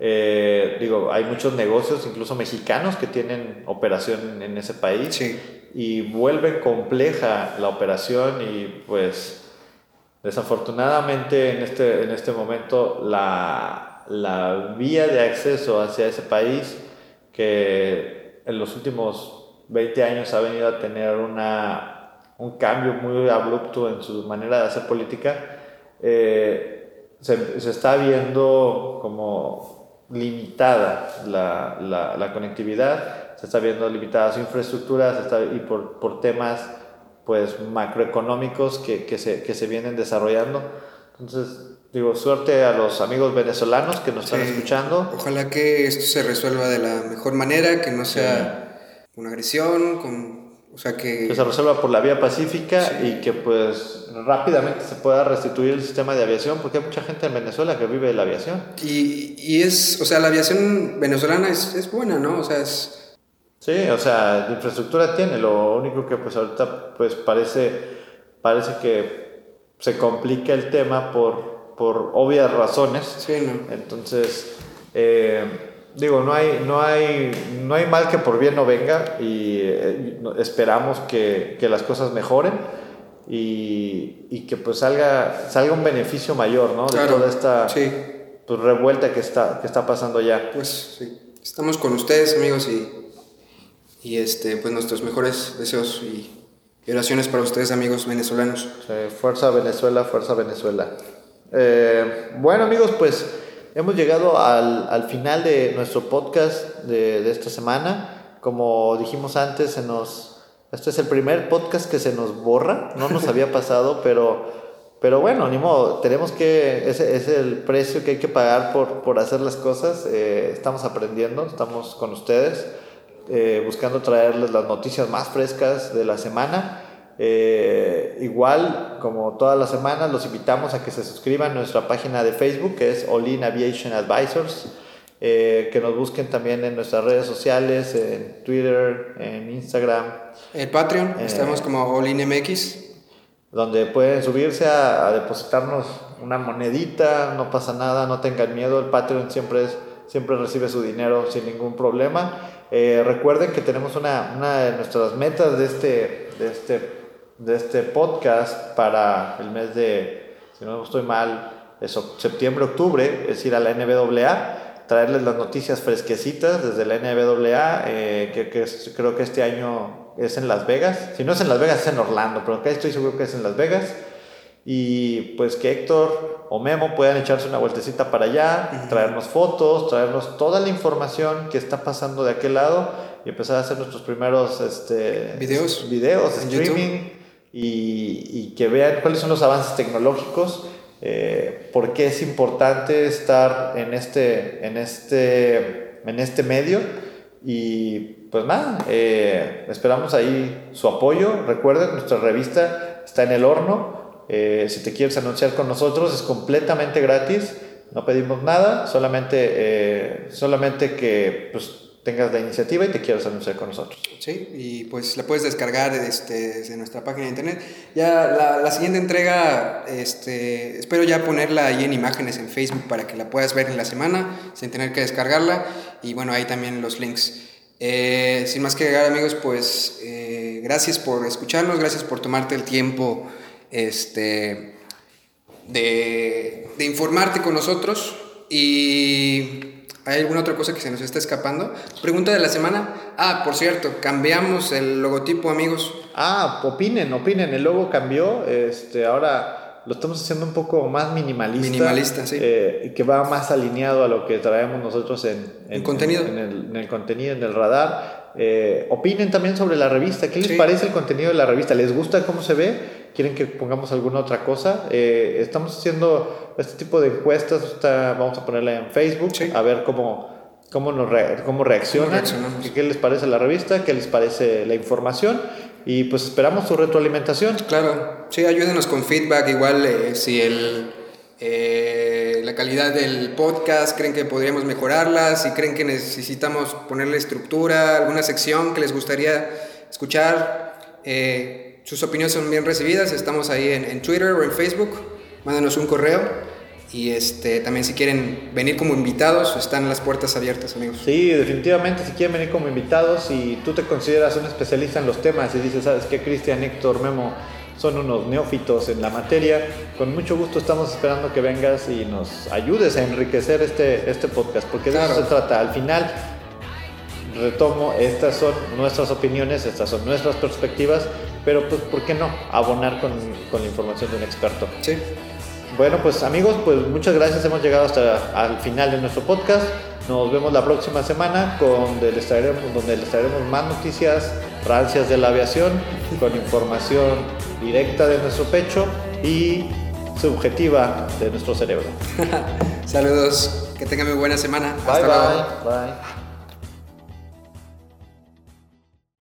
Eh, digo, hay muchos negocios, incluso mexicanos, que tienen operación en ese país Sí. y vuelve compleja la operación y pues desafortunadamente en este, en este momento la, la vía de acceso hacia ese país que en los últimos 20 años ha venido a tener una, un cambio muy abrupto en su manera de hacer política, eh, se, se está viendo como limitada la, la, la conectividad, se está viendo limitada su infraestructura se está, y por, por temas pues macroeconómicos que, que, se, que se vienen desarrollando. Entonces, digo, suerte a los amigos venezolanos que nos están Sí. escuchando. Ojalá que esto se resuelva de la mejor manera, que no sea una agresión, con, o sea, que... que se resuelva por la vía pacífica Sí. y que pues rápidamente se pueda restituir el sistema de aviación, porque hay mucha gente en Venezuela que vive de la aviación. Y, y es, o sea, la aviación venezolana es, es buena, ¿no? O sea, es... Sí, o sea, de infraestructura tiene, lo único que pues ahorita pues parece, parece que se complica el tema por, por obvias razones. Sí, ¿no? Entonces, eh, digo, no hay, no, hay, no hay mal que por bien no venga y eh, esperamos que, que las cosas mejoren y, y que pues salga, salga un beneficio mayor, ¿no? De Claro, toda esta sí. pues, revuelta que está, que está pasando ya. Pues sí, estamos con ustedes, amigos, y, y este, pues nuestros mejores deseos y oraciones para ustedes, amigos venezolanos. Eh, fuerza Venezuela, fuerza Venezuela. Eh, bueno amigos, pues hemos llegado al, al final de nuestro podcast de, de, esta semana. Como dijimos antes, se nos, este es el primer podcast que se nos borra. No nos había pasado, pero, pero bueno, ni modo, tenemos que, ese es el precio que hay que pagar por, por hacer las cosas. Eh, estamos aprendiendo, estamos con ustedes, eh, buscando traerles las noticias más frescas de la semana. Eh, igual, como todas las semanas, los invitamos a que se suscriban a nuestra página de Facebook, que es Olin Aviation Advisors. Eh, que nos busquen también en nuestras redes sociales, en Twitter, en Instagram. El Patreon, Eh, estamos como OlinMX. donde pueden subirse a, a depositarnos una monedita, no pasa nada, no tengan miedo, el Patreon siempre, es, siempre recibe su dinero sin ningún problema. Eh, recuerden que tenemos una, una de nuestras metas de este, de, este, de este podcast para el mes de, si no estoy mal, es oc- septiembre-octubre, es ir a la NBAA traerles las noticias fresquecitas desde la NBAA, eh, que, que es- creo que este año es en Las Vegas. Si no es en Las Vegas, es en Orlando, pero acá estoy seguro que es en Las Vegas. Y pues que Héctor o Memo puedan echarse una vueltecita para allá, traernos fotos, traernos toda la información que está pasando de aquel lado y empezar a hacer nuestros primeros este, Videos. videos, streaming y, y que vean cuáles son los avances tecnológicos, eh, por qué es importante estar en este, en este, en este medio y pues nada, eh, esperamos ahí su apoyo. Recuerden, nuestra revista está en el horno. Eh, si te quieres anunciar con nosotros es completamente gratis. No pedimos nada, solamente, eh, solamente que pues, tengas la iniciativa y te quieras anunciar con nosotros. Sí, y pues la puedes descargar este, desde nuestra página de internet. Ya la, la siguiente entrega, este, espero ya ponerla ahí en imágenes en Facebook para que la puedas ver en la semana sin tener que descargarla. Y bueno, ahí también los links. Eh, sin más que agregar amigos, pues eh, gracias por escucharnos, gracias por tomarte el tiempo este, de, de informarte con nosotros. Y ¿hay alguna otra cosa que se nos está escapando? Pregunta de la semana. Ah, por cierto, cambiamos el logotipo, amigos. Ah, opinen, opinen. El logo cambió. Este, ahora lo estamos haciendo un poco más minimalista. Minimalista, sí. eh, que va más alineado a lo que traemos nosotros en, En contenido. En, el, en el contenido, en el radar. Eh, opinen también sobre la revista. ¿Qué les Sí. parece el contenido de la revista? ¿Les gusta cómo se ve? ¿Quieren que pongamos alguna otra cosa? Eh, estamos haciendo este tipo de encuestas. Está- vamos a ponerla en Facebook Sí. a ver cómo, cómo, nos re- cómo reaccionan. ¿Qué les parece la revista? ¿Qué les parece la información? Y pues esperamos su retroalimentación. Claro, sí, ayúdenos con feedback. Igual eh, si el, eh, la calidad del podcast creen que podríamos mejorarla, si creen que necesitamos ponerle estructura, alguna sección que les gustaría escuchar. eh, sus opiniones son bien recibidas. Estamos ahí en, en Twitter o en Facebook. Mándanos un correo. Y este, también si quieren venir como invitados, están las puertas abiertas, amigos. Sí, definitivamente, si quieren venir como invitados y tú te consideras un especialista en los temas y dices, ¿sabes qué? Cristian, Héctor, Memo son unos neófitos en la materia, con mucho gusto estamos esperando que vengas y nos ayudes a enriquecer este, este podcast, porque de Claro. eso se trata. Al final, retomo, estas son nuestras opiniones, estas son nuestras perspectivas, pero pues, ¿por qué no abonar con, con la información de un experto? Sí, Bueno, pues amigos, pues muchas gracias. Hemos llegado hasta al final de nuestro podcast. Nos vemos la próxima semana donde les traeremos, donde les traeremos más noticias, rancias de la aviación, con información directa de nuestro pecho y subjetiva de nuestro cerebro. saludos, que tengan muy buena semana. Bye Hasta luego. bye. Bye.